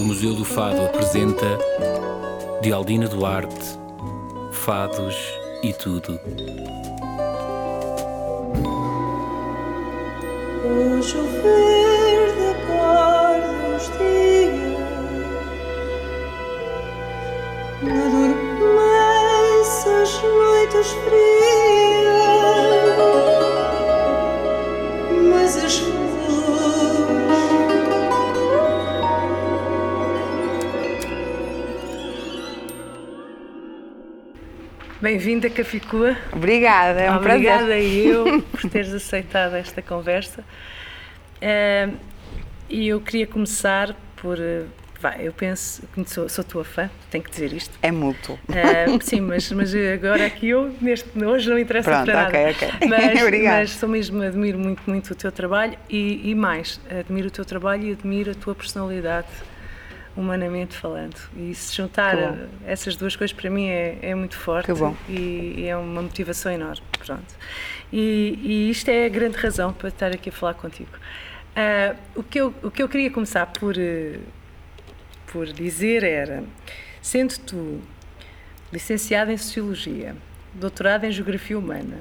O Museu do Fado apresenta de Aldina Duarte, Fados e Tudo. O chover da cor dos dias Adormece as noites frias Bem-vinda, Caficua. Obrigada, é um Obrigada prazer. eu por teres aceitado esta conversa. Eh, E eu queria começar por. eh, Vai, eu penso sou, sou tua fã, tenho que dizer isto. É mútuo. Eh, sim, mas, mas agora aqui eu, neste, hoje não interessa Pronto, para nada. ok, ok. Mas, Obrigada. mas sou mesmo, admiro muito, muito o teu trabalho e, e mais, admiro o teu trabalho e admiro a tua personalidade, humanamente falando. E se juntar essas duas coisas para mim é, é muito forte. E, e é uma motivação enorme. Pronto. E, e isto é a grande razão para estar aqui a falar contigo. Ah, o, que eu, o que eu queria começar por, eh, por dizer era, sendo tu licenciada em Sociologia, doutorada em Geografia Humana,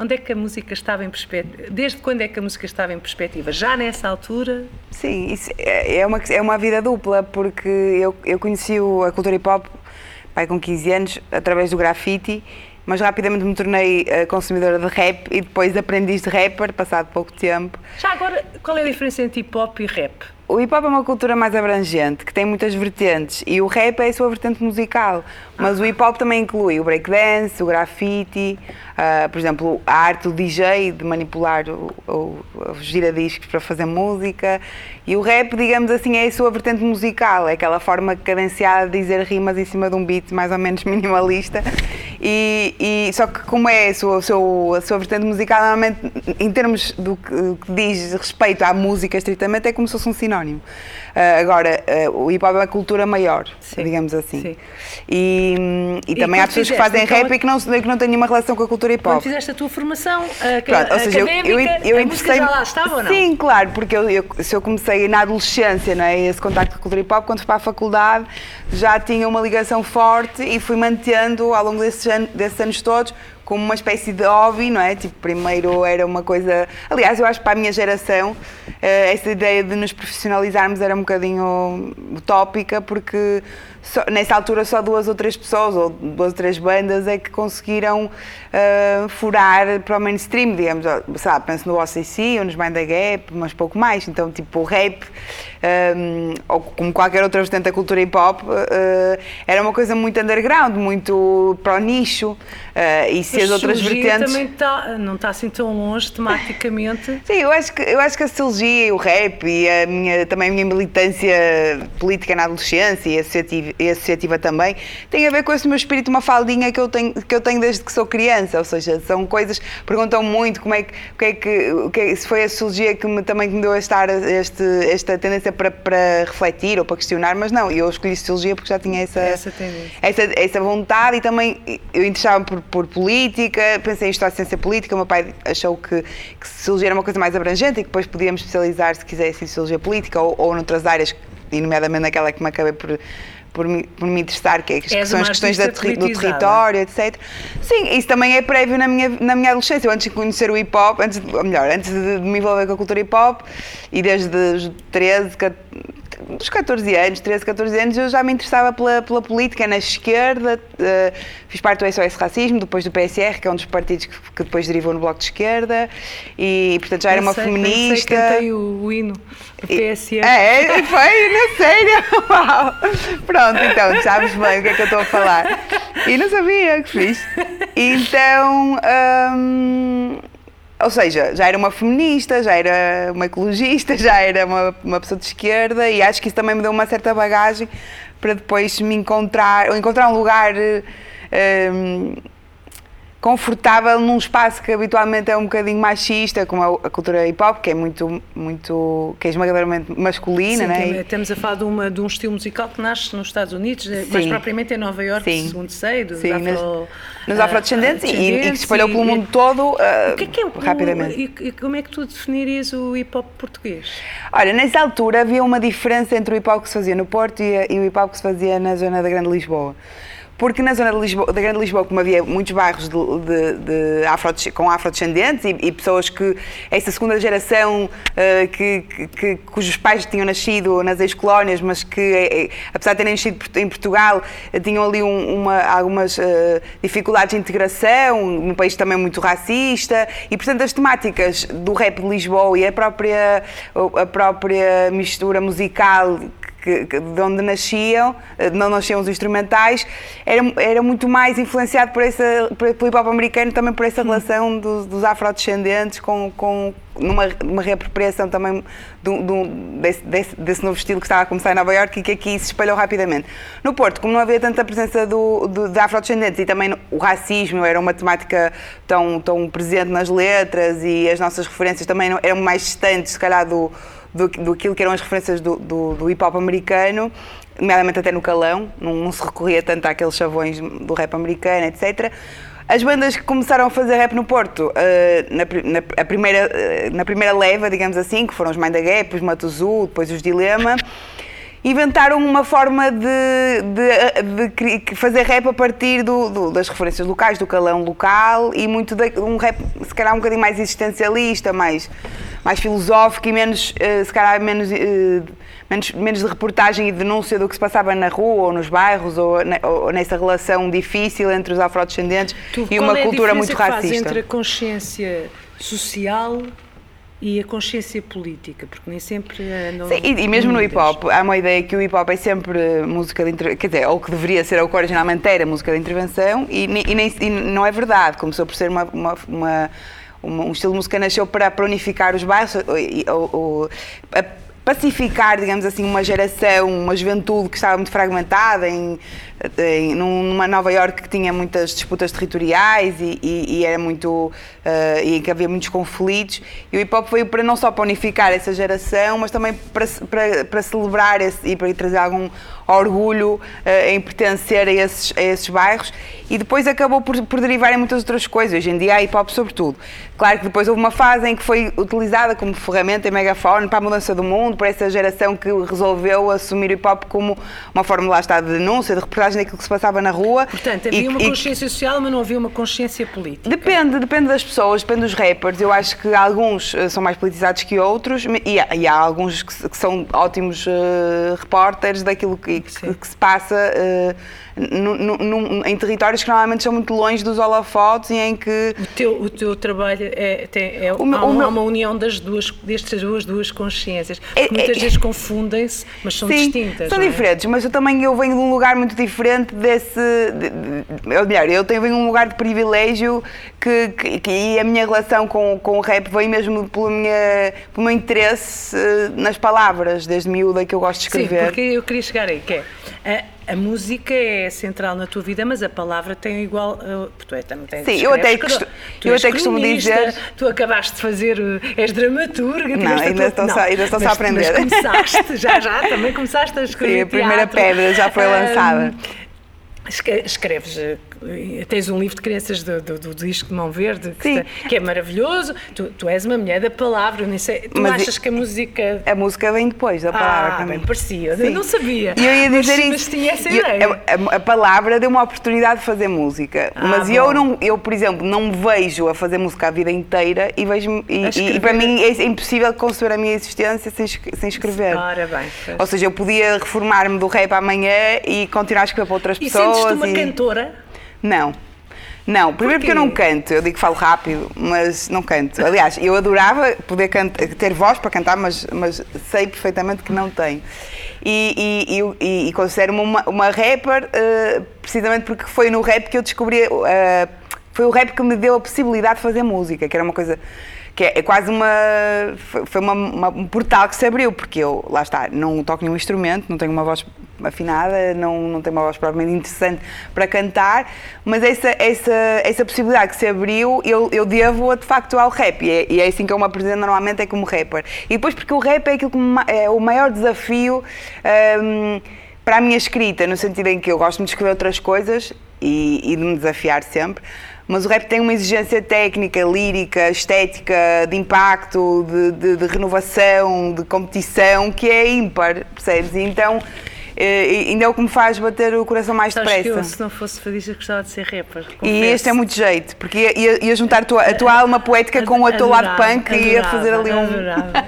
onde é que a música estava em perspectiva? Desde quando é que a música estava em perspectiva? Já nessa altura? Sim, é é uma, é uma vida dupla, porque eu, eu conheci a cultura hip hop pai, com 15 anos através do grafite, mas rapidamente me tornei eh, consumidora de rap e depois aprendiz de rapper, passado pouco tempo. Já agora, qual é a diferença entre hip hop e rap? O hip hop é uma cultura mais abrangente, que tem muitas vertentes, e o rap é a sua vertente musical. Mas o hip hop também inclui o breakdance, o grafite, ah, por exemplo, a arte do DJ, de manipular o, o, os giradiscos para fazer música. E o rap, digamos assim, é a sua vertente musical, é aquela forma cadenciada de dizer rimas em cima de um beat mais ou menos minimalista. E, e- só que como é a sua, o seu- a sua vertente musical, normalmente, em termos do que, que diz respeito à música estritamente, é como se fosse um sinónimo. Ah, agora, ah, o hip hop é uma cultura maior, Sim, digamos assim. sim. E, e E também há quando pessoas que fazem então, rap e que não, que não têm nenhuma relação com a cultura hip Quando hop. fizeste a tua formação a, Pronto, ou seja, eu, eu, eu a música já lá estava ou não? Sim, claro, porque eu, eu- se eu comecei na adolescência, não é, esse contacto com a cultura hip hop, quando fui para a faculdade já tinha uma ligação forte e fui mantendo ao longo desses, anos, desses anos todos como uma espécie de hobby, não é? Tipo, primeiro era uma coisa. Aliás, eu acho que para a minha geração eh, essa ideia de nos profissionalizarmos era um bocadinho utópica, porque só- nessa altura só duas ou três pessoas, ou duas ou três bandas, é que conseguiram eh, furar para o mainstream, digamos. Sei lá, penso no OCC ou nos Mind the Gap, mas pouco mais. Então, tipo, o rap, eh, ou como qualquer outra vertente da cultura hip hop, eh, era uma coisa muito underground, muito para o nicho. eh, e se Mas as outras vertentes. também tá, não está assim tão longe tematicamente. Sim, eu acho que, eu acho que a e o rap e a minha, também a minha militância política na adolescência e associativa, associativa também tem a ver com esse meu espírito, uma faldinha que eu tenho, que eu tenho desde que sou criança. Ou seja, são coisas. Perguntam muito como é que, o que é que, o que é- se foi a sociologia que me, também que me deu a estar este, esta tendência para, para refletir ou para questionar, mas não, eu escolhi sociologia porque já tinha essa, Essa essa, essa vontade e também eu interessava por, por política, pensei em estudar ciência política, o meu pai achou que, que sociologia era uma coisa mais abrangente e que depois podíamos especializar se quisesse em sociologia política ou, ou noutras áreas, e nomeadamente naquela que me acabei por, por, me, por me interessar, que, é, que são as questões da do território, etc. Sim, isso também é prévio na minha, na minha adolescência. Eu antes de conhecer o hip hop, antes, ou melhor, antes de, de me envolver com a cultura hip hop, e desde os 13, 14, dos 14 anos, 13, 14 anos, eu já me interessava pela, pela política na esquerda. eh, fiz parte do SOS Racismo, depois do PSR, que é um dos partidos que, que depois derivou no Bloco de Esquerda, e portanto já era uma Pensei- feminista. Pensei, cantei o, o hino do PSM. É, é, foi, na sério. Uau. Pronto, então, sabes bem o que é que eu estou a falar. E não sabia que fiz. Então, hum, ou seja, já era uma feminista, já era uma ecologista, já era uma, uma pessoa de esquerda e acho que isso também me deu uma certa bagagem para depois me encontrar, ou encontrar um lugar hum, confortável num espaço que habitualmente é um bocadinho machista, como a, a cultura hip hop, que é muito, muito que é esmagadoramente masculina, Sim, né? Estamos a falar de, uma, de um estilo musical que nasce nos Estados Unidos, mais Sim. propriamente em Nova Iorque, Sim. segundo sei, dos Sim, afro, nos ah, afrodescendentes e, e que se espalhou pelo e- mundo todo ah, O que é que é rapidamente. E como é que tu definirias o hip hop português? Olha, nessa altura havia uma diferença entre o hip hop que se fazia no Porto e, e o hip hop que se fazia na zona da Grande Lisboa. Porque na zona Lisboa- da Grande Lisboa, como havia muitos bairros de, de- de afro, com afrodescendentes e, e pessoas que, essa segunda geração, eh, que, que- cujos pais tinham nascido nas ex-colónias, mas que, eh, eh, apesar de terem nascido em Portugal, tinham ali um- uma- algumas eh, dificuldades de integração, um país também muito racista, e portanto as temáticas do rap de Lisboa e a própria, a própria mistura musical que, que- de onde nasciam, eh, de onde nasciam os instrumentais, era, era muito mais influenciado por essa, por- pelo hip hop americano, também por essa relação dos, dos afrodescendentes com, com numa, uma reapropriação também do, do- desse, desse- desse novo estilo que estava a começar em Nova Iorque e que aqui se espalhou rapidamente. No Porto, como não havia tanta presença do, do, de afrodescendentes e também o racismo era uma temática tão, tão presente nas letras e as nossas referências também não- eram mais distantes, se calhar, do, do, do que eram as referências do, do, do hip hop americano, nomeadamente até no calão, não, não se recorria tanto àqueles chavões do rap americano, etc. As bandas que começaram a fazer rap no Porto, eh, na, na- a primeira, eh, na primeira leva, digamos assim, que foram os Mind the Gap, os Matuzu, depois os Dilema, inventaram uma forma de, de- de fazer rap a partir do- do- das referências locais, do calão local e muito de, um rap se calhar um bocadinho mais existencialista, mais, mais filosófico e menos, eh, se calhar menos, eh, menos, menos de reportagem e denúncia do que se passava na rua ou nos bairros ou, ou nessa relação difícil entre os afrodescendentes Tu, e uma é cultura muito racista. entre a consciência social e a consciência política, porque nem sempre andam Sim, e, e mesmo no hip hop, há uma ideia que o hip hop é sempre música de intervenção, quer dizer, ou que deveria ser, ou que originalmente era música de intervenção, e, e nem- e não é verdade. Começou por ser uma. uma- uma- um estilo de música nasceu para, unificar os bairros, ou- ou- pacificar, digamos assim, uma geração, uma juventude que estava muito fragmentada em, em- numa Nova Iorque que tinha muitas disputas territoriais e, e- e era muito eh, e que havia muitos conflitos. E o hip hop veio para não só para unificar essa geração mas também para, para, para celebrar esse, e para trazer algum orgulho eh, em pertencer a esses, a esses bairros. E depois acabou por, por derivar em muitas outras coisas. Hoje em dia há hip hop sobretudo claro que depois houve uma fase em que foi utilizada como ferramenta e megafone para a mudança do mundo para essa geração que resolveu assumir o hip hop como uma forma lá está de denúncia de reportagem daquilo que se passava na rua Portanto, E- havia uma e- consciência social, mas não havia uma consciência política. Depende, depende das pessoas, depende dos rappers. Eu acho que alguns eh, são mais politizados que outros e há, e há alguns que, que são ótimos eh, repórteres daquilo que, que- que se passa num- em territórios que normalmente são muito longe dos holofotes e em que O teu, o teu trabalho é, tem, é O meu- há, o uma- meu- há uma união das duas, destas duas, duas consciências. É- que muitas é- vezes confundem-se, mas são Sim, distintas. São é? diferentes, mas eu também eu venho de um lugar muito diferente desse. De, de, ou melhor, eu tenho venho de um lugar de privilégio que, que, que- e a minha relação com, com o rap veio mesmo pelo, minha, pelo meu interesse eh, nas palavras, desde miúda que eu gosto de Sim, escrever. porque eu queria chegar aí, que é, a, a música é central na tua vida, mas a palavra tem igual, uh, tu é, também tens, Sim, eu até costu- eu até costumo dizer- Tu acabaste de fazer, uh, és dramaturga. a ainda tua- estou só- ainda estou só a mas- aprender. Mas começaste, já, já, também começaste a escrever Sim, a primeira teatro. pedra já foi lançada. escre- Escreves, eh, tens um livro de crianças do, do, do disco de Mão Verde que, está- que é maravilhoso. Tu, tu és uma mulher da palavra, nem sei. Tu Mas achas que a música A música vem depois da palavra ah, para bem, parecia. Sim. Eu não sabia. E eu ia Mas- dizer mas, isso. tinha essa Eu- ideia. a, a- palavra deu uma oportunidade de fazer música. Ah, mas bom. eu, não, eu, por exemplo, não me vejo a fazer música a vida inteira e, vejo e, e- e para mim é impossível conceber a minha existência sem, sem escrever. Ora bem. pois. Ou seja, eu podia reformar-me do rap amanhã e continuar a escrever para outras E pessoas. sentes-te uma e- cantora? Não. Não, primeiro porque eu não canto, eu digo que falo rápido, mas não canto. Aliás, eu adorava poder canta- ter voz para cantar, mas, mas sei perfeitamente que não tenho. E, e, e- e, considero-me uma, uma rapper eh, precisamente porque foi no rap que eu descobri. eh, foi o rap que me deu a possibilidade de fazer música, que era uma coisa que é, é quase uma. Foi uma, uma- um portal que se abriu, porque eu, lá está, não toco nenhum instrumento, não tenho uma voz afinada, não, não tenho uma voz propriamente interessante para cantar, mas essa, essa, essa possibilidade que se abriu, eu, eu devo de facto ao rap, e é, e é assim que eu me apresento normalmente, é como rapper. E depois porque o rap é aquilo que me é o maior desafio. hum, para a minha escrita, no sentido em que eu gosto de escrever outras coisas e, e de me desafiar sempre, mas o rap tem uma exigência técnica, lírica, estética, de impacto, de, de- de renovação, de competição, que é ímpar, percebes? E então, ainda é o que me faz bater o coração mais Sabes que eu, depressa. se não fosse fadista, gostava de ser rapper. E confesso. este é muito jeito, porque ia, ia- juntar a tua, a tua alma poética com o teu lado punk e ia fazer ali um.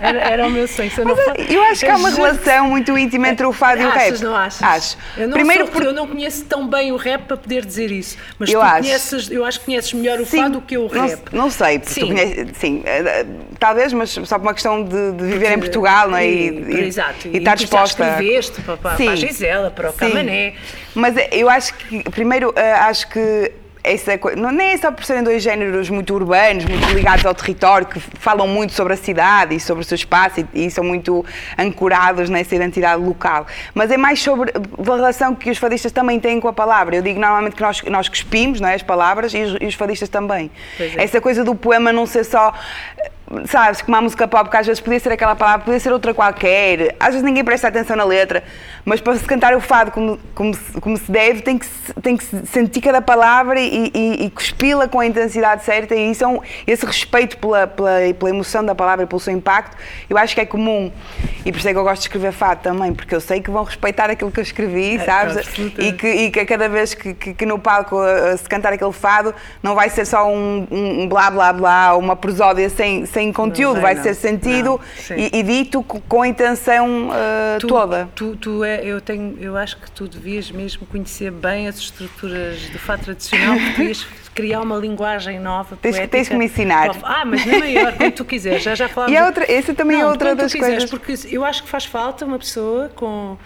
Era, era o meu sonho. Se eu, não Mas eu acho que há uma relação muito íntima entre o fado e o rap. Achas, não achas? Acho. Eu não, Primeiro sou- porque eu não conheço tão bem o rap para poder dizer isso. Mas Eu tu acho. conheces, eu acho que conheces melhor o Sim, fado do que o não, rap. Não sei, porque tu Sim. conheces, sim, eh, eh, talvez, mas só por uma questão de, de viver em Portugal, não é? E, exato. e estar tu já disposta. escreveste para, para, Sim. Gisela, para o. Camané. Mas eh, eu acho que, primeiro, eh, acho que essa não nem é só por serem dois géneros muito urbanos, muito ligados ao território, que falam muito sobre a cidade e sobre o seu espaço e, e são muito ancorados nessa identidade local. Mas é mais sobre a relação que os fadistas também têm com a palavra. Eu digo normalmente que nós, nós cuspimos não é, as palavras e os, e os fadistas também. É. Essa coisa do poema não ser só. Sabes, como a música pop, que às vezes podia ser aquela palavra, podia ser outra qualquer, às vezes ninguém presta atenção na letra, mas para se cantar o fado como, como, se, como se deve, tem que, tem que se sentir cada palavra e, e, e cuspi-la com a intensidade certa, e isso é um- esse respeito pela, pela, pela emoção da palavra e pelo seu impacto, eu acho que é comum. E por isso é que eu gosto de escrever fado também, porque eu sei que vão respeitar aquilo que eu escrevi, É, sabes? absolutamente. E que, e que a cada vez que, que- que no palco uh, se cantar aquele fado não vai ser só um, um- um blá blá blá, uma prosódia sem, sem conteúdo, vai, vai, não. ser sentido Não, e, e dito co- com a intenção uh, Tu- toda. Tu, tu é, eu, tenho, eu acho que tu devias mesmo conhecer bem as estruturas do fado tradicional, porque devias criar uma linguagem nova, Tens que- poética. tens que me ensinar. Ah, mas na maior, quando tu quiseres, já já falámos. E a outra- essa também é Não, outra das quiseres, coisas. Porque eu acho que faz falta uma pessoa com,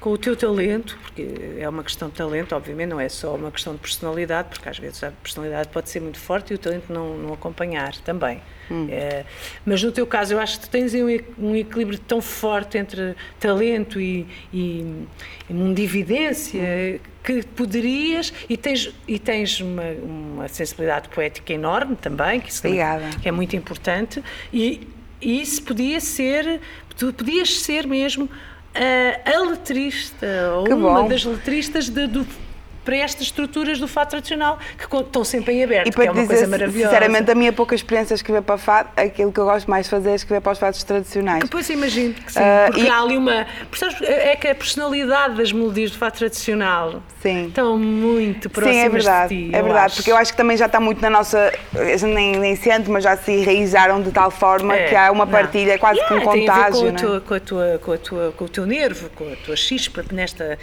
com o teu talento, porque é uma questão de talento, obviamente, não é só uma questão de personalidade, porque às vezes a personalidade pode ser muito forte e o talento não, não acompanhar também. Hum. É, mas no teu caso, eu acho que tens um, equilíbrio tão forte entre talento e, e, e mundividência que poderias e tens e tens uma, uma sensibilidade poética enorme também que, Obrigada. que é muito importante e e isso podia ser tu podias ser mesmo a, a letrista ou uma das letristas de- do- para estas estruturas do fado tradicional que estão sempre em aberto E que é para uma coisa dizer, maravilhosa sinceramente, a minha pouca experiência a escrever para fado, aquilo que eu gosto mais de fazer é escrever para os fados tradicionais. Depois imagino que sim, Ah, porque e- há ali uma. Percebes? É que a personalidade das melodias do fado tradicional Sim. estão muito próximas Sim, é verdade, de ti. é verdade, acho. porque eu acho que também já está muito na nossa, a gente nem, nem sente, mas já se enraizaram de tal forma É, que há uma não. partilha, quase que um Yeah, tem a ver contágio, com, a é? tua, com, a tua, com, a tua, com o teu nervo, com a tua chispa nesta.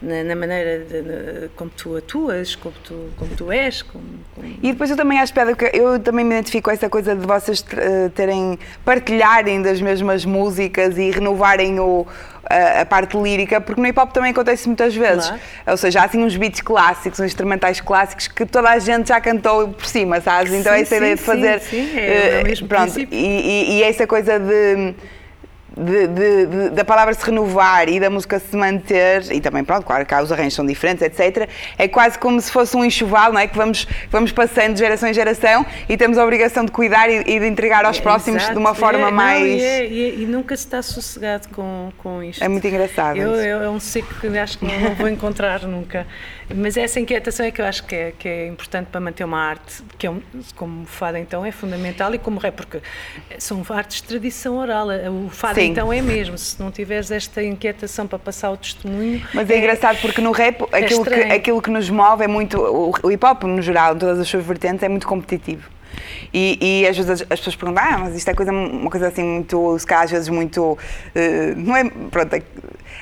Na, na maneira de, na- como tu atuas, como tu, como tu és. Como, como- E depois eu também acho piada que eu também me identifico com essa coisa de vocês eh, terem, partilharem das mesmas músicas e renovarem o, a, a parte lírica, porque no hip hop também acontece muitas vezes. Claro. Ou seja, há assim uns beats clássicos, uns instrumentais clássicos que toda a gente já cantou por cima, sabes? Então Sim, essa ideia de sim, fazer. sim, sim, é eh, o mesmo pronto, e, e- e essa coisa de. De- de- de- da palavra se renovar e da música se manter, e também, pronto, claro que há os arranjos são diferentes, etc. É quase como se fosse um enxoval, não é? Que vamos, vamos passando de geração em geração e temos a obrigação de cuidar e, e de entregar aos próximos Exato, de uma forma é, não, mais. e, é- e é- e nunca se está sossegado com, com isto. É muito engraçado Eu, eu- é um ciclo que acho que não, não vou encontrar nunca. Mas essa inquietação é que eu acho que é, que é importante para manter uma arte, que é um, como o fado então é fundamental e como rap, porque são artes de tradição oral. O fado Sim. então é mesmo. Se não tiveres esta inquietação para passar o testemunho. Mas é, engraçado porque no rap aquilo, que, aquilo que nos move é muito. O, o hip hop, no geral, em todas as suas vertentes, é muito competitivo. E, e às vezes as, as pessoas perguntam, ah, mas isto é coisa, uma coisa assim muito, se calhar às vezes muito. eh, não é. Pronto, é,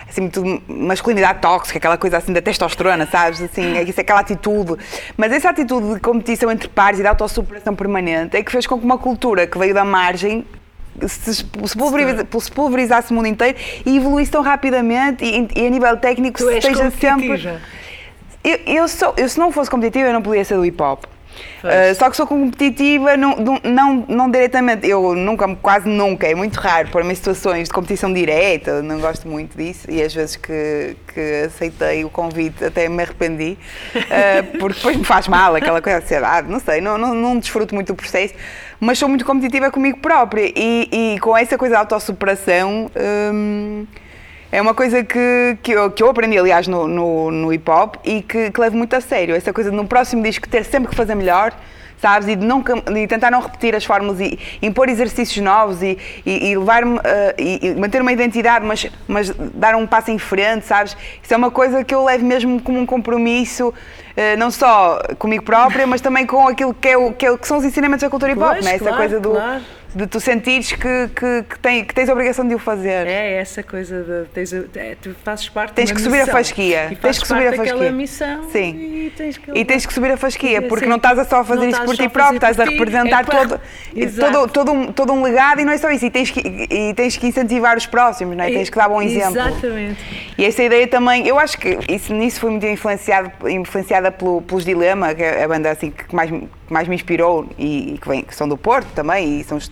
assim, muito masculinidade tóxica, aquela coisa assim da testosterona, sabes? Assim, é, isso é aquela atitude. Mas essa atitude de competição entre pares e de autossuperação permanente é que fez com que uma cultura que veio da margem se, pulveriza- se pulverizasse o mundo inteiro e evoluísse tão rapidamente e, e a nível técnico Tu esteja sempre. Eu, eu, sou, eu, se não fosse competitiva, eu não podia ser do hip hop. Uh, só que sou competitiva, não, não, não, diretamente. Eu nunca, quase nunca, é muito raro pôr-me em situações de competição direta, não gosto muito disso e às vezes que, que aceitei o convite até me arrependi, uh, porque depois me faz mal aquela coisa de ansiedade, não sei, não, não, não desfruto muito do processo, mas sou muito competitiva comigo própria e, e com essa coisa de autossuperação. hum, é uma coisa que, que, eu, que eu aprendi, aliás, no, no, no hip hop e que, que levo muito a sério. Essa coisa de no próximo disco ter sempre que fazer melhor, sabes? E de, não, cam- de tentar não repetir as fórmulas e impor exercícios novos e, e, e levar-me eh, e, e manter uma identidade, mas, mas dar um passo em frente, sabes? Isso é uma coisa que eu levo mesmo como um compromisso. eh, Não só comigo própria, mas também com aquilo que, é o, que, é o- que são os ensinamentos da cultura hip hop, Pois, né? essa claro, coisa do, claro. De tu sentires que, que, que, tem- que tens a obrigação de o fazer. É essa coisa de tens, é, tu fazes parte Tens de uma que subir a missão. fasquia. E Tens que subir a fasquia. missão Sim. e tens que E tens que subir a fasquia, Sim. porque não estás a só a fazer isso por ti a próprio, estás a representar é todo, todo, todo, um, todo um legado e não é só isso, e tens que, e tens que incentivar os próximos, não é? tens que dar bom exemplo. Exatamente. E essa ideia também, eu acho que isso, nisso fui muito influenciado, influenciada pelo, pelos Dilema, que é a banda assim, que, mais, que mais me inspirou e, e que, vem, que são do Porto também, e são his-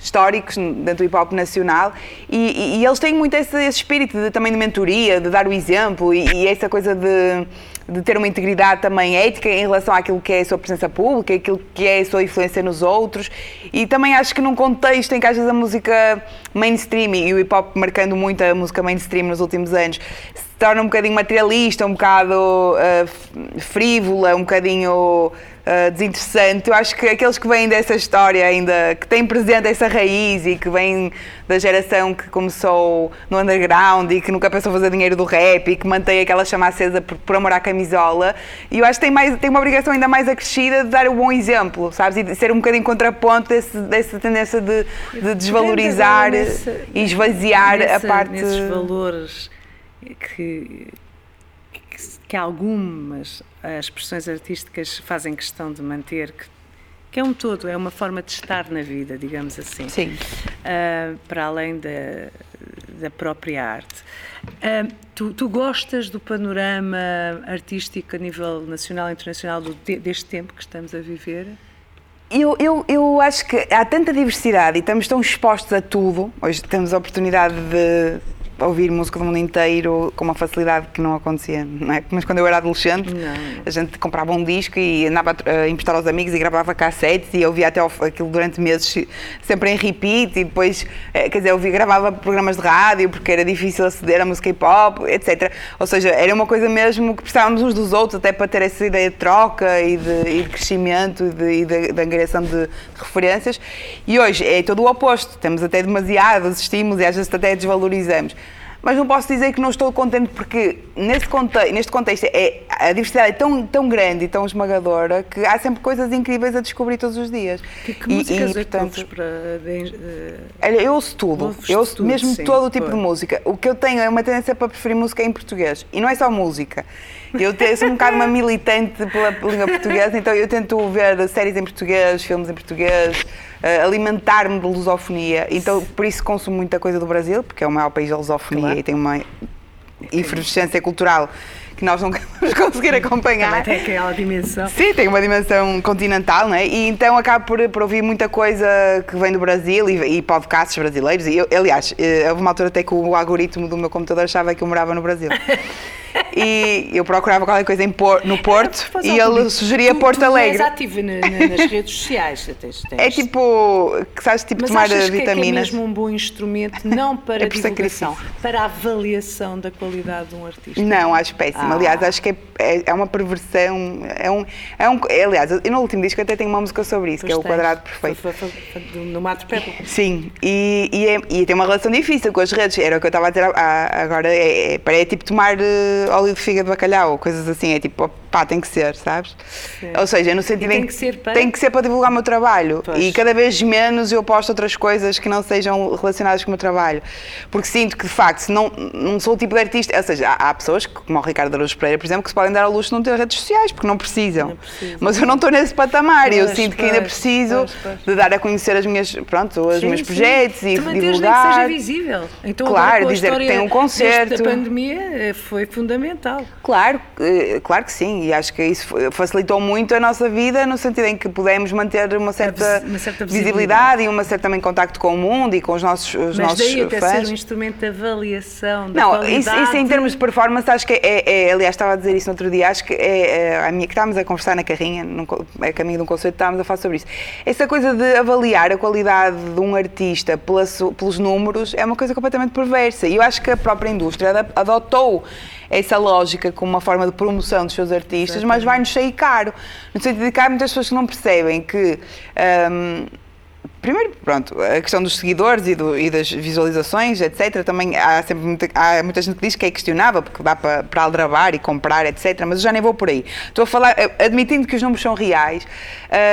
históricos dentro do hip hop nacional. E, e- e eles têm muito esse, esse espírito de, também de mentoria, de dar o exemplo e, essa coisa de, de ter uma integridade também ética em relação àquilo que é a sua presença pública, aquilo que é a sua influência nos outros. E também acho que num contexto em que às vezes a música mainstream e o hip hop marcando muito a música mainstream nos últimos anos torna um bocadinho materialista, um bocado f- frívola, um bocadinho ah, desinteressante. Eu acho que aqueles que vêm dessa história ainda, que têm presente essa raiz e que vêm da geração que começou no underground e que nunca pensou fazer dinheiro do rap e que mantém aquela chama acesa por, por amor à camisola, e eu acho que tem, mais, tem uma obrigação ainda mais acrescida de dar o bom exemplo, sabes? E de ser um bocadinho contraponto desse, dessa tendência de, de desvalorizar nessa- e esvaziar nessa- a parte. Nesses valores que, que, que algumas expressões artísticas fazem questão de manter, que, que é um todo, é uma forma de estar na vida, digamos assim. Sim. Ah, para além da, da própria arte. Ah, tu, tu gostas do panorama artístico a nível nacional e internacional do, te- deste tempo que estamos a viver? Eu, eu, eu acho que há tanta diversidade e estamos tão expostos a tudo. Hoje temos a oportunidade de ouvir música do mundo inteiro com uma facilidade que não acontecia, não é? Mas quando eu era adolescente, Não. a gente comprava um disco e andava a emprestar aos amigos e gravava cassetes e eu ouvia até aquilo durante meses sempre em repeat e depois, eh, quer dizer, eu ouvia, gravava programas de rádio porque era difícil aceder à música hip hop, etc. Ou seja, era uma coisa mesmo que precisávamos uns dos outros até para ter essa ideia de troca e de, e de crescimento e de, de, angariação de referências. E hoje é todo o oposto, temos até demasiados estímulos e às vezes até desvalorizamos. Mas não posso dizer que não estou contente porque neste contexto, neste contexto é, a diversidade é tão, tão grande e tão esmagadora que há sempre coisas incríveis a descobrir todos os dias. Que, que E- músicas e, é portanto, ouves para... Olha, eu ouço tudo. Eu ouço tudo, mesmo sim, todo o tipo de música. O que eu tenho é uma tendência para preferir música em português. E não é só música. Eu, sou um bocado uma militante pela língua portuguesa, então eu tento ver séries em português, filmes em português, alimentar-me de lusofonia. Então, por isso consumo muita coisa do Brasil, porque é o maior país da lusofonia Claro. e tem uma efervescência cultural que nós nunca vamos conseguir acompanhar. Também tem aquela dimensão. Sim, tem uma dimensão continental, não é? E então acabo por, por ouvir muita coisa que vem do Brasil e, e podcasts brasileiros. E eu, aliás, eh, houve uma altura até que o algoritmo do meu computador achava que eu morava no Brasil. E eu procurava qualquer coisa Por- no Porto Faz e ele sugeria tu, Porto tu Alegre. és ativa na- na- nas redes sociais. Tens, tens- É tipo, que sabes, tipo Mas tomar achas que é, que é vitaminas. mesmo um bom instrumento, não para É divulgação, para a avaliação da qualidade de um artista? Não, acho péssimo. Ah. Aliás, acho que é, é, é uma perversão. É um, é um, é, aliás, eu no último disco até tenho uma música sobre isso, que é o. Quadrado Perfeito. No Mato Pebble. Sim, e, e, é- e tem uma relação difícil com as redes. Era o que eu estava a dizer agora. É, é, é tipo tomar eh, óleo de fígado de bacalhau, coisas assim. É tipo, pá, tem que ser, sabes? Sim. Ou seja, no sentido E em tem que ser para? tem que ser para divulgar o meu trabalho. Pois. E cada vez menos eu posto outras coisas que não sejam relacionadas com o meu trabalho. Porque sinto que, de facto, se não, não sou o tipo de artista. Ou seja, há, há pessoas, como o Ricardo da Luz Pereira, por exemplo, que se podem dar ao luxo não ter redes sociais, porque não precisam. Não. Mas eu não estou nesse patamar e eu Pois, sinto que ainda pois, preciso pois, pois. de dar a conhecer as minhas, pronto, os Sim, meus sim. projetos e nem que divulgar. seja visível. Então, Claro, a dizer que tem um concerto. desta pandemia eh, foi fundamental. Claro, eh, claro que sim, e acho que isso fa- facilitou muito a nossa vida no sentido em que pudemos manter uma certa, uma certa visibilidade e uma certa também contacto com o mundo e com os nossos, os Mas nossos daí até fãs. ser um instrumento de avaliação da Não, qualidade. isso, isso em termos de performance, acho que é, é- aliás, estava a dizer isso no outro dia, acho que é, é a minha que estávamos a conversar na carrinha, num, co- a caminho de um concerto, estávamos a falar sobre isso. Essa coisa de avaliar a qualidade de um artista pela pelos números é uma coisa completamente perversa. E eu acho que a própria indústria adotou essa lógica como uma forma de promoção dos seus artistas, mas vai-nos sair caro. No sentido de que há muitas pessoas que não percebem que. hum, Primeiro, pronto, a questão dos seguidores e, do- e das visualizações, etc. Também há sempre muita, há muita gente que diz que é questionável, porque dá para, para aldrabar e comprar, etc. Mas eu já nem vou por aí. Estou a falar, eh, admitindo que os números são reais,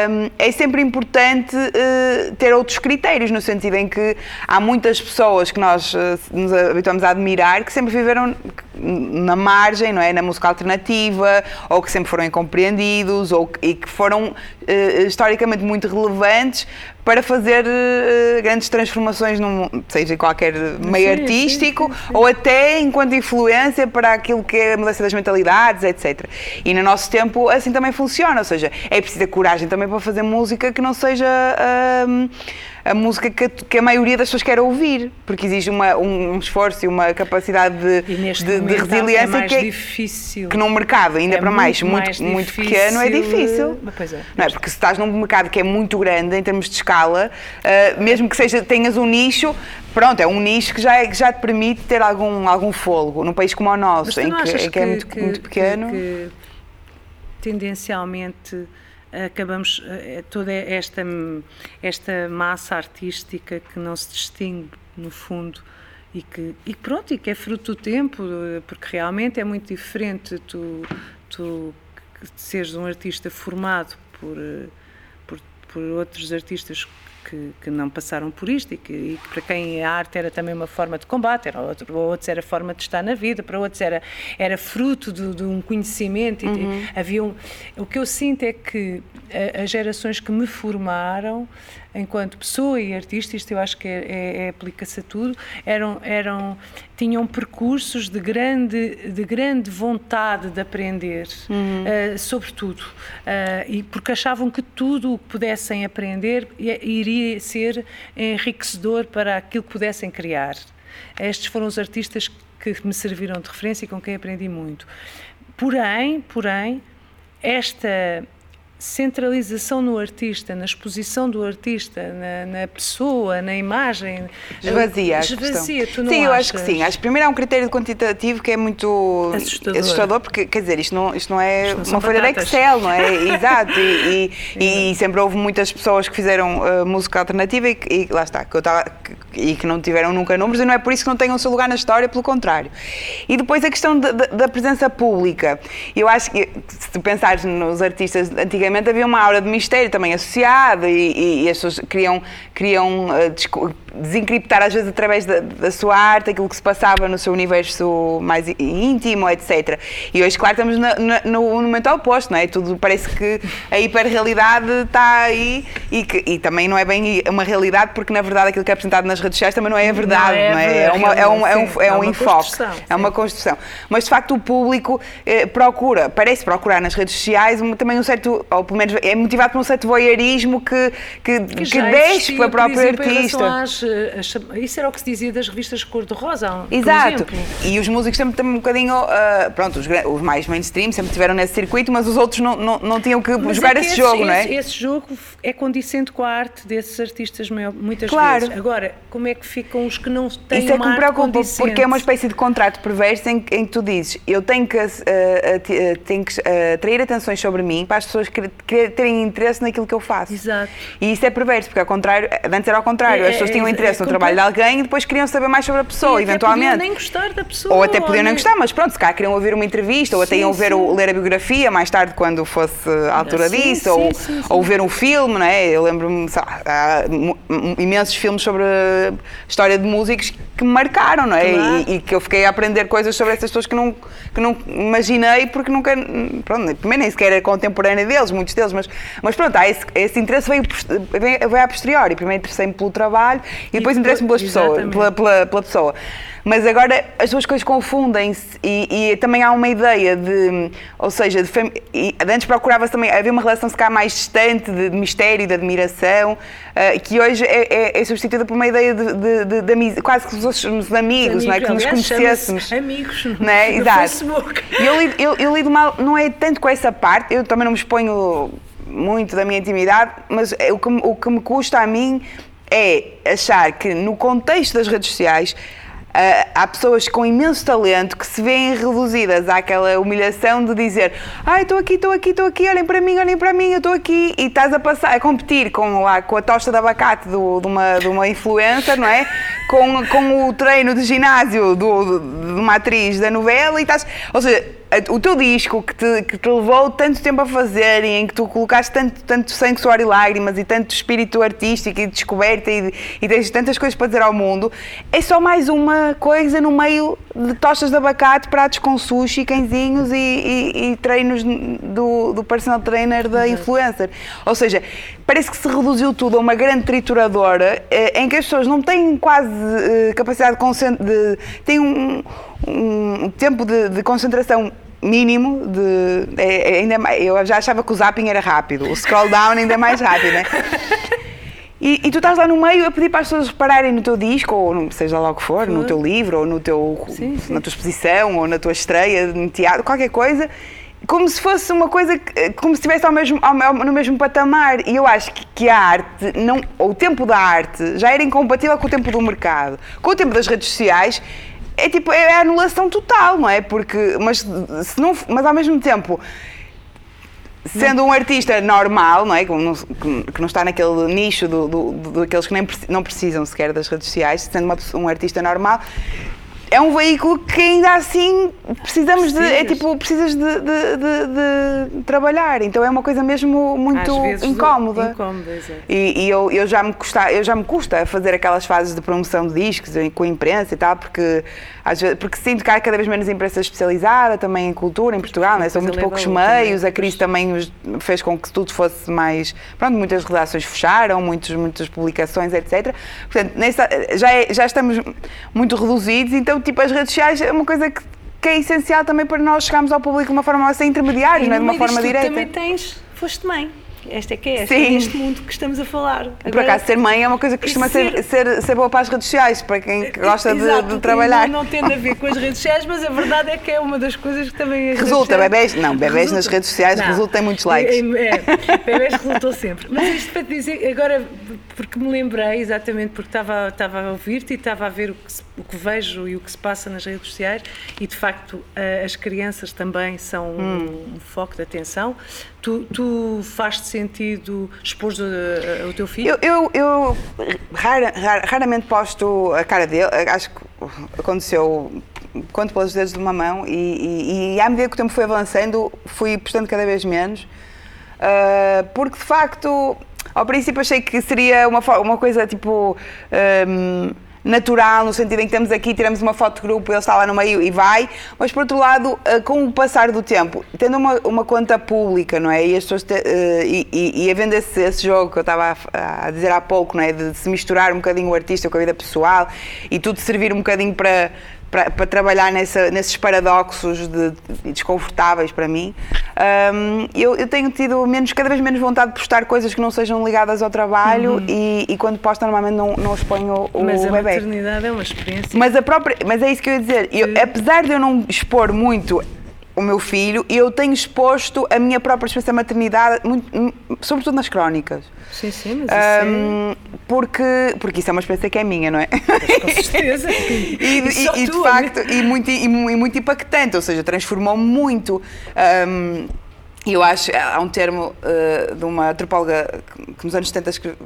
hum, é sempre importante eh, ter outros critérios, no sentido em que há muitas pessoas que nós eh, nos habituamos a admirar que sempre viveram na margem, não é? Na música alternativa, ou que sempre foram incompreendidos, ou e que foram eh, historicamente muito relevantes para fazer eh, grandes transformações, num, seja em qualquer meio sim, artístico, sim, sim, ou até enquanto influência para aquilo que é a mudança das mentalidades, etc. E no nosso tempo assim também funciona, ou seja, é preciso a coragem também para fazer música que não seja hum, a música que, a- que a maioria das pessoas quer ouvir, porque exige uma- um, um esforço e uma capacidade de, de- de momento resiliência é que, é- difícil. que num mercado ainda É para mais muito mais muito pequeno é difícil. pois é. Não é? Porque se estás num mercado que é muito grande em termos de escala, ah, mesmo que seja, tenhas um nicho, pronto, é um nicho que já, é- que já te permite ter algum, algum fôlego. Num país como o nosso, em que, em que é muito, muito pequeno. que tendencialmente acabamos eh, toda esta esta massa artística que não se distingue no fundo e que e pronto e que é fruto do tempo eh, porque realmente é muito diferente tu tu seres um artista formado por eh, por, por outros artistas que, que não passaram por isto e que, e que para quem a arte era também uma forma de combate, era outro, para outros era forma de estar na vida, para outros era, era fruto de, de um conhecimento. de- havia um, o que eu sinto é que as gerações que me formaram enquanto pessoa e artista, isto eu acho que é, é- é- aplica-se a tudo, eram, eram, tinham percursos de grande, de grande vontade de aprender, eh, sobre tudo. Eh, e porque achavam que tudo o que pudessem aprender iria ser enriquecedor para aquilo que pudessem criar. Estes foram os artistas que me serviram de referência e com quem aprendi muito. Porém, porém, esta centralização no artista, na exposição do artista, na, na pessoa, na imagem. Esvazia Esvazia, tu não Sim, eu acho que sim. Acho que primeiro há um critério quantitativo que é muito Assustador. porque, quer dizer, isto não, isto não é Isto não uma folha de. Excel, não é? Exato. E, e- e sempre houve muitas pessoas que fizeram uh, música alternativa e, e lá está, que eu tava, que- e que não tiveram nunca números, e não é por isso que não tenham o seu lugar na história, pelo contrário. E depois a questão da- da- da presença pública. Eu acho que, se tu pensares nos artistas, antigamente havia uma aura de mistério também associada e, e- e as pessoas queriam, queriam uh, desencriptar, às vezes, através da, da sua arte, aquilo que se passava no seu universo mais íntimo, etc. E hoje, claro, estamos na- na- no, no momento oposto, não é? Tudo parece que a hiperrealidade está aí e, que, e também não é bem uma realidade, porque na verdade aquilo que é apresentado nas redes sociais também não é a verdade, é não é? verdade, uma, é um, é um, é É um enfoque, é uma sim. construção. Mas de facto o público eh, procura, parece procurar nas redes sociais um- também um certo, ou pelo menos é motivado por um certo voyeurismo que, que, que, deixe existia, para o por próprio exemplo, em artista. às, eh, às cham- isso era o que se dizia das revistas cor-de-rosa, Exato. E os músicos sempre também um bocadinho, ah, pronto, os, os mais mainstream sempre tiveram nesse circuito, mas os outros não, não, não tinham que Mas jogar é que esse, jogo, não é? Esse, esse jogo é condicente com a arte desses artistas muitas Claro. vezes. Agora, como é que ficam os que não têm Isso é que me preocupa, porque é uma espécie de contrato perverso em, que- em que tu dizes eu tenho que ati- ah, tenho que atrair atenções sobre mim para as pessoas que- terem interesse naquilo que eu faço. Exato. E isso é perverso, porque ao contrário, antes era ao contrário, É, as pessoas é, tinham é, interesse é no trabalho de alguém e depois queriam saber mais sobre a pessoa, E até eventualmente. podiam nem gostar da pessoa. Ou até podiam nem- gostar, mas pronto, se calhar queriam ouvir uma entrevista, ou até Sim, iam ver o, ler a biografia mais tarde, quando fosse a altura Sim, disso, sim, ou, sim, ou ver um filme, não é? Eu lembro-me, há imensos filmes sobre a história de músicos que me marcaram, não é? Claro. E, e que eu fiquei a aprender coisas sobre essas pessoas que não, que não imaginei, porque nunca, pronto, primeiro nem sequer era contemporânea deles, muitos deles, mas, mas pronto, há esse, esse interesse veio, veio, veio a posteriori. Primeiro interessei-me pelo trabalho e depois depois- interessei-me pelas pessoas, pela, pela, pela pessoa. Mas agora as duas coisas confundem-se e, e também há uma ideia de, ou seja, de fam- e antes procurava-se também, havia uma relação se calhar mais distante de, de mistério, de admiração, eh, que hoje é, é- é substituída por uma ideia de, de, de, de quase que se fôssemos amigos, não é? Que nos conhecêssemos. Amigos. Não é? Exato. Facebook. E eu lido, eu, eu lido mal, não é tanto com essa parte, eu também não me exponho muito da minha intimidade, mas é o que, o que me custa a mim é achar que no contexto das redes sociais ah, há pessoas com imenso talento que se veem reduzidas àquela humilhação de dizer ai, estou aqui, estou aqui, estou aqui, olhem para mim, olhem para mim, eu estou aqui e estás a passar, a competir com, lá, com a tosta de abacate do- de, uma, de uma influencer, não é? Com, com o treino de ginásio do, de uma atriz da novela e estás, ou seja, o teu disco que te, que te levou tanto tempo a fazer e em que tu colocaste tanto, tanto sangue, suor e lágrimas e tanto espírito artístico e descoberta e, e tens tantas coisas para dizer ao mundo, é só mais uma coisa no meio de tostas de abacate, pratos com sushi, cãezinhos e, e- e treinos do, do personal trainer da influencer. Ou seja, parece que se reduziu tudo a uma grande trituradora eh, em que as pessoas não têm quase eh, capacidade de, de têm um, um tempo de, de concentração mínimo de é- é ainda mais, eu já achava que o zapping era rápido o scroll down ainda é mais rápido né? E, e tu estás lá no meio a pedir para as pessoas repararem no teu disco, ou seja lá o que for, no teu livro, ou no teu, Sim, sim. na tua exposição, ou na tua estreia no teatro, qualquer coisa, como se fosse uma coisa, que- como se estivesse ao mesmo, ao- no mesmo patamar. E eu acho que, que a arte, não, ou o tempo da arte, já era incompatível com o tempo do mercado. Com o tempo das redes sociais, é tipo, é a anulação total, não é? Porque, mas, se não, mas ao mesmo tempo sendo um artista normal, não é? Que não, que- não está naquele nicho do, do, do- daqueles que nem não precisam sequer das redes sociais, sendo uma um artista normal, é um veículo que ainda assim precisamos de. É Precisas. tipo, precisas de, de- de- de trabalhar. Então é uma coisa mesmo muito incómoda. Incómoda. E, e eu, eu, já me custa, eu já me custa fazer aquelas fases de promoção de discos com a imprensa e tal, porque, às vezes, porque sinto que há cada vez menos imprensa especializada também em cultura em Portugal, né? são muito leva poucos né? meios, a crise também os- fez com que tudo fosse mais. Pronto, muitas redações fecharam, muitos, muitas publicações, etc. Portanto, nessa- já, é- já estamos muito reduzidos, então, tipo, as redes sociais é uma coisa que. Que é essencial também para nós chegarmos ao público de uma forma a ser intermediários, não é? de uma forma direta. também tens, foste mãe. Esta é que é, esta, Sim. é este mundo que estamos a falar. Por acaso, ser mãe é uma coisa que costuma ser, ser, ser boa para as redes sociais, para quem gosta de- Exato, de, trabalhar. Não, não tem a ver com as redes sociais, mas a verdade é que é uma das coisas que também. Resulta, sociais- bebés- não, bebés nas redes sociais resulta em muitos likes. É, é, bebés resultou sempre. Mas isto para te dizer, agora, porque me lembrei exatamente, porque estava, estava a ouvir-te e estava a ver o que, se- o que vejo e o que se passa nas redes sociais, e de facto eh, as crianças também são Hum. um, foco de atenção. Tu, tu sentido expor o, o teu filho? Eu, eu, eu rara- rara- raramente posto a cara dele, acho que aconteceu, conto pelos dedos de uma mão, e, e- e à medida que o tempo foi avançando, fui postando cada vez menos, ah, porque de facto, ao princípio achei que seria uma, uma coisa tipo. ahm, natural, no sentido em que estamos aqui, tiramos uma foto de grupo, ele está lá no meio e vai, mas por outro lado, ah, com o passar do tempo, tendo uma, uma conta pública, não é? E as pessoas te- ah, e, e, e havendo esse, esse jogo que eu estava a, a dizer há pouco, não é? De se misturar um bocadinho o artista com a vida pessoal e tudo servir um bocadinho para. Para, para trabalhar nessa, nesses paradoxos de, de desconfortáveis para mim, Ahm, eu, eu tenho tido menos, cada vez menos vontade de postar coisas que não sejam ligadas ao trabalho e, e quando posto normalmente não, não exponho o mas a bebê. maternidade é uma experiência. Mas, a própria, mas é isso que eu ia dizer. Eu, apesar de eu não expor muito o meu filho, eu tenho exposto a minha própria experiência da maternidade, muito- sobretudo nas crónicas. Sim, sim, mas isso é- Ahm, porque, porque isso é uma experiência que é minha, não é? Com certeza. E, E e- e de tu, facto, e muito, e, mu- e muito impactante, ou seja, transformou muito. E eu acho, há um termo uh, de uma antropóloga que nos anos 70 escreve,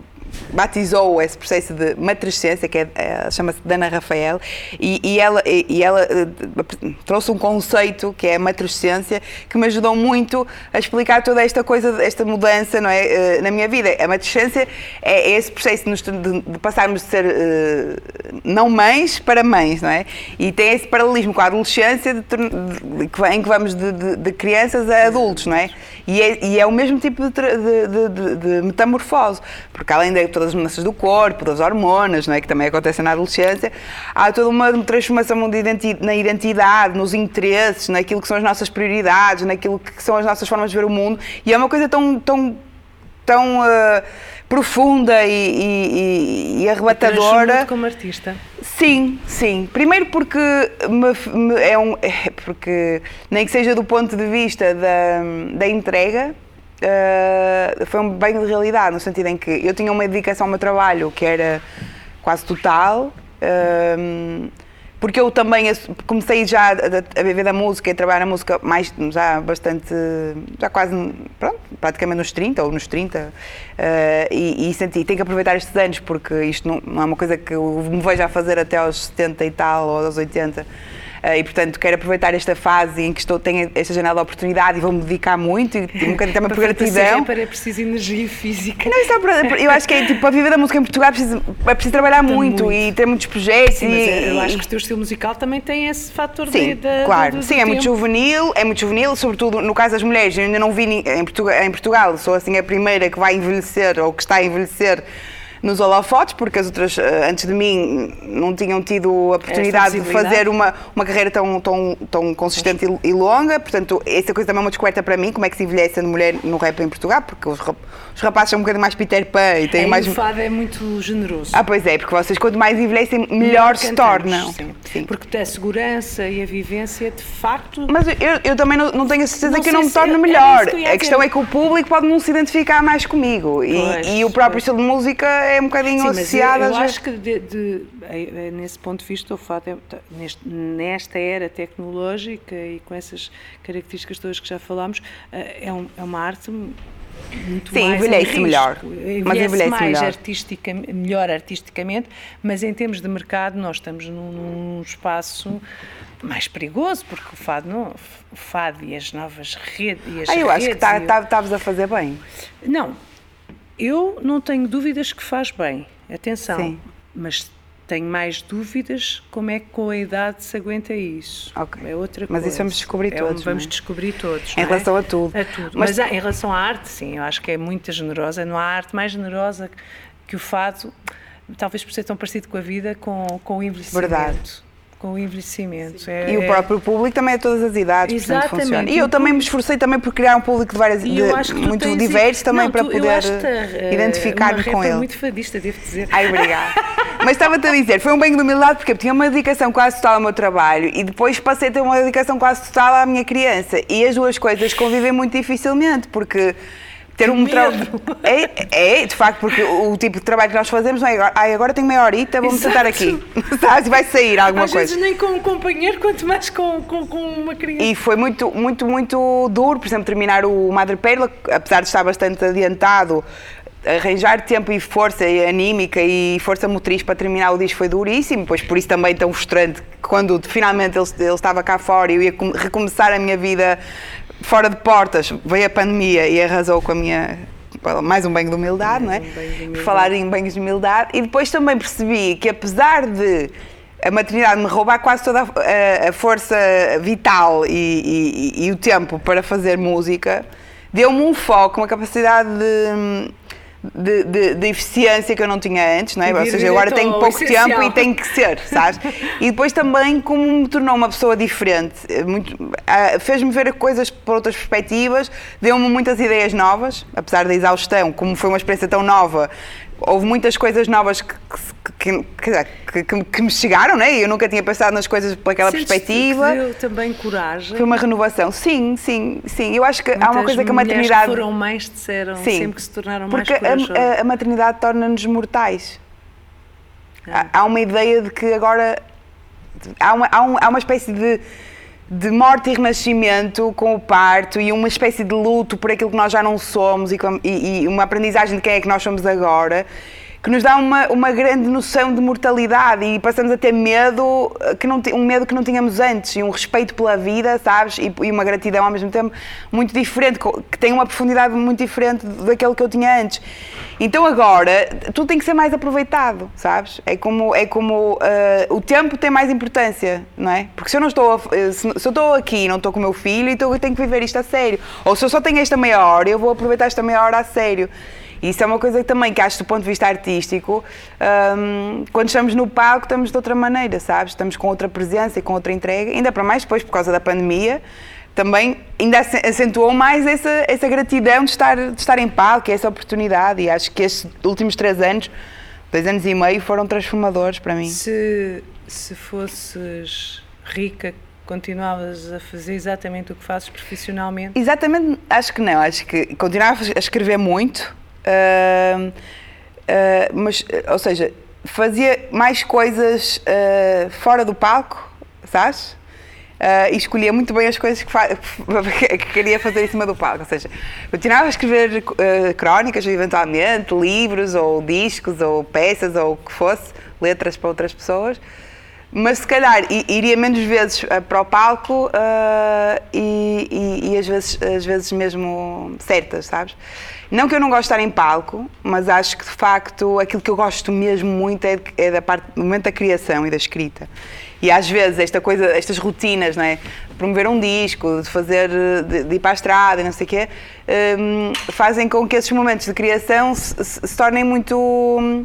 batizou esse processo de matrescência, que é, é, chama-se Dana Rafael, e, e ela, e, e ela uh, trouxe um conceito que é a matrescência, que me ajudou muito a explicar toda esta coisa, esta mudança não é, uh, na minha vida. A matrescência é, esse processo de, de, de passarmos de ser uh, não mães para mães, não é? E tem esse paralelismo com a adolescência, de, em que vamos de, crianças a adultos, não é? E é, e é o mesmo tipo de, metamorfose, porque além todas as mudanças do corpo, das hormonas, não é? que também acontecem na adolescência, há toda uma transformação na identidade, nos interesses, naquilo que são as nossas prioridades, naquilo que são as nossas formas de ver o mundo, e é uma coisa tão, tão, tão uh, profunda e, e, e arrebatadora. Muito como artista. Sim, sim. Primeiro porque me, me, é um, é porque nem que seja do ponto de vista da, da entrega, uh, foi um bem de realidade, no sentido em que eu tinha uma dedicação ao meu trabalho que era quase total. Uh, porque eu também comecei já a, viver da música e a trabalhar na música mais, já bastante, já quase, pronto, praticamente nos 30 ou nos 30 uh, e, e, senti, tenho que aproveitar estes anos porque isto não, não é uma coisa que eu me vejo a fazer até aos 70 e tal ou aos 80 eh, e, portanto, quero aproveitar esta fase em que estou, tenho esta janela de oportunidade e vou-me dedicar muito e um bocadinho também por gratidão. Para é preciso energia física. Não, isso é para, eu acho que é tipo, para viver da música em Portugal é preciso, é preciso trabalhar muito, muito, e ter muitos projetos. Sim, e, eu acho que o teu estilo musical também tem esse fator sim, de, de, claro. Do sim, é muito juvenil, é muito juvenil, sobretudo no caso das mulheres. Eu ainda não vi em Portugal, em Portugal, sou assim a primeira que vai envelhecer ou que está a envelhecer nos holofotes, porque as outras eh, antes de mim não tinham tido a oportunidade de fazer uma, uma carreira tão, tão, tão consistente e, e, longa. Portanto, essa coisa também é uma descoberta para mim, como é que se envelhece a mulher no rap em Portugal, porque os, os rapazes são um bocadinho mais Peter Pan e têm é, mais. O fado é muito generoso. Ah, pois é, porque vocês quanto mais envelhecem, melhor, se tornam. Sim. sim. Porque a segurança e a vivência, de facto. Mas eu, eu também não, não tenho a certeza não que eu não me torno melhor. Que a questão é que o público pode não se identificar mais comigo. E, e, o próprio pois. estilo de música é um bocadinho sim, associado. Eu, eu acho que de, de, é, nesse ponto de vista o fado é, tá, neste, nesta era tecnológica e com essas características todas que já falámos, eh, é, um, é uma arte muito Sim, envelhece melhor. Envelhece mas envelhece mais melhor. Artistica, melhor artisticamente, mas em termos de mercado nós estamos num, num espaço mais perigoso, porque o fado, não, o fado e as novas redes. E as ah, eu acho que estavas tá, tá, a fazer bem. Não, eu não tenho dúvidas que faz bem, atenção, Sim. mas tenho mais dúvidas como é que com a idade se aguenta isso. Okay. É outra Mas coisa. isso vamos descobrir é todos. É, vamos é? descobrir todos. Em é? relação a tudo. A tudo. Mas, Mas em relação à arte, sim, eu acho que é muito generosa. Não há arte mais generosa que o fado, talvez por ser tão parecido com a vida, com, com o envelhecimento. Verdade com o envelhecimento. É, e o próprio público também é todas as idades, Exatamente. portanto funciona. E eu também me esforcei também por criar um público de várias, de, muito diverso também não, para tu, poder uh, identificar-me com ele. muito fadista, devo dizer. Ai, obrigada. Mas estava-te a dizer, foi um banho de humildade porque eu tinha uma dedicação quase total ao meu trabalho e depois passei a ter uma dedicação quase total à minha criança. E as duas coisas convivem muito dificilmente, porque ter um trabalho. É, é, de facto, porque o, tipo de trabalho que nós fazemos não é agora, ah, agora tenho meia horita, vou-me sentar aqui. Sabes? Vai sair alguma Às coisa. Às vezes nem com um companheiro, quanto mais com, com, com, uma criança. E foi muito, muito, muito duro, por exemplo, terminar o Madre Perla, apesar de estar bastante adiantado. Arranjar tempo e força anímica e força motriz para terminar o disco foi duríssimo, pois por isso também tão frustrante quando finalmente ele, ele estava cá fora e eu ia recomeçar a minha vida fora de portas, veio a pandemia e arrasou com a minha. Mais um banho de humildade, mais não é? Um de humildade. Falar em banhos de humildade. E depois também percebi que, apesar de a maternidade me roubar quase toda a, a, a força vital e, e, e, o tempo para fazer música, deu-me um foco, uma capacidade de de, de, de, eficiência que eu não tinha antes, não é? Ou seja, agora tenho pouco essencial. tempo e tenho que ser, sabes? e depois também como me tornou uma pessoa diferente, muito, uh, fez-me ver coisas por outras perspectivas, deu-me muitas ideias novas, apesar da exaustão, como foi uma experiência tão nova, houve muitas coisas novas que, que, que, que, que me chegaram, né? eu nunca tinha pensado nas coisas pelaquela Sentes perspectiva. Que deu também coragem. Foi uma renovação, sim, sim, sim. Eu acho que Muitas há uma coisa que a maternidade. Que foram mães disseram sim, sempre que se tornaram porque mais Porque a, a, maternidade torna-nos mortais. Ah. Há, há uma ideia de que agora há uma, há, um, há uma espécie de de morte e renascimento com o parto e uma espécie de luto por aquilo que nós já não somos e, e- e uma aprendizagem de quem é que nós somos agora que nos dá uma, uma grande noção de mortalidade e passamos a ter medo eh, que não um medo que não tínhamos antes e um respeito pela vida sabes? E, e uma gratidão ao mesmo tempo muito diferente que tem uma profundidade muito diferente daquele que eu tinha antes. Então agora tudo tem que ser mais aproveitado sabes? É como é como eh, o tempo tem mais importância não é? Porque se eu não estou a- eh, se, se eu estou aqui e não estou com o meu filho então eu tenho que viver isto a sério. Ou se eu só tenho esta meia hora eu vou aproveitar esta meia hora a sério Isso é uma coisa que também que acho do ponto de vista artístico, hum, quando estamos no palco estamos de outra maneira, sabes? Estamos com outra presença e com outra entrega, ainda para mais depois por causa da pandemia, também ainda ace- acentuou mais essa, essa gratidão de estar, de estar em palco, essa oportunidade e acho que estes últimos três anos, dois anos e meio, foram transformadores para mim. Se, se fosses rica, continuavas a fazer exatamente o que fazes profissionalmente? Exatamente, acho que não. Acho que continuava a escrever muito, ah, mas, ou seja, fazia mais coisas ah, fora do palco, sabes? Ah, e escolhia muito bem as coisas que, que queria fazer em cima do palco. Ou seja, continuava a escrever crónicas, eventualmente, livros, ou discos, ou peças, ou o que fosse, letras para outras pessoas mas se calhar iria menos vezes para o palco eh, e, e- e às, vezes, às vezes mesmo certas, sabes? Não que eu não gosto de estar em palco, mas acho que de facto aquilo que eu gosto mesmo muito é, é da parte do momento da criação e da escrita. E às vezes esta coisa, estas rotinas, não é? Promover um disco, de fazer, de, de ir para a estrada e não sei o quê, hum, fazem com que esses momentos de criação se, se- se tornem muito hum,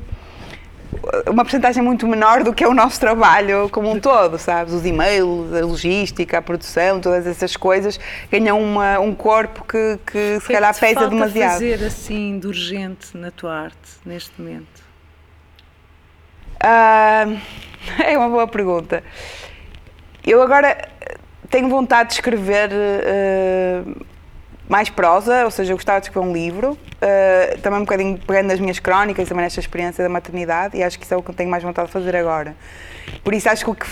uma porcentagem muito menor do que é o nosso trabalho como um todo, sabes? Os e-mails, a logística, a produção, todas essas coisas ganham uma- um corpo que, que se O que é calhar que pesa falta demasiado. fazer assim de urgente na tua arte neste momento? Ah, é uma boa pergunta. Eu agora tenho vontade de escrever eh, mais prosa, ou seja, eu gostava de escrever um livro, eh, também um bocadinho pegando nas minhas crónicas, também nesta experiência da maternidade, e acho que isso é o que eu tenho mais vontade de fazer agora. Por isso acho que o que,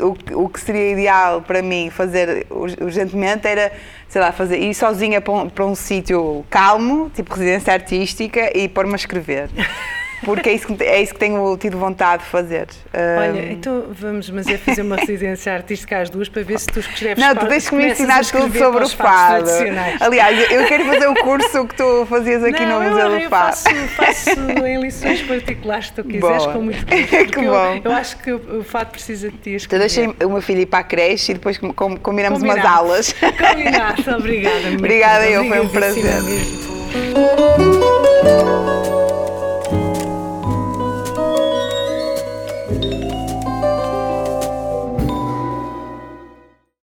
o que, o que- seria ideal para mim fazer ur- urgentemente era, sei lá, fazer, ir sozinha para um, para um sítio calmo, tipo residência artística, e pôr-me a escrever. Porque é isso, que, é isso que tenho tido vontade de fazer. Olha, Ahm, então vamos, mas é fazer uma residência artística às duas para ver se tu escreves Não, tu tens que me começas a ensinar tudo sobre o fado. Aliás, eu quero fazer o curso que tu fazias aqui não, no eu, Museu do eu Fado. faço, faço em lições particulares se tu quiseres, Boa. com muito Que gosto. porque eu- bom. Eu, acho que o fado precisa de ti. Então escrever. deixei o meu filho ir para a creche e depois com- com- combinamos umas Combinado. aulas. Combinado, obrigada. Obrigada eu, foi um prazer.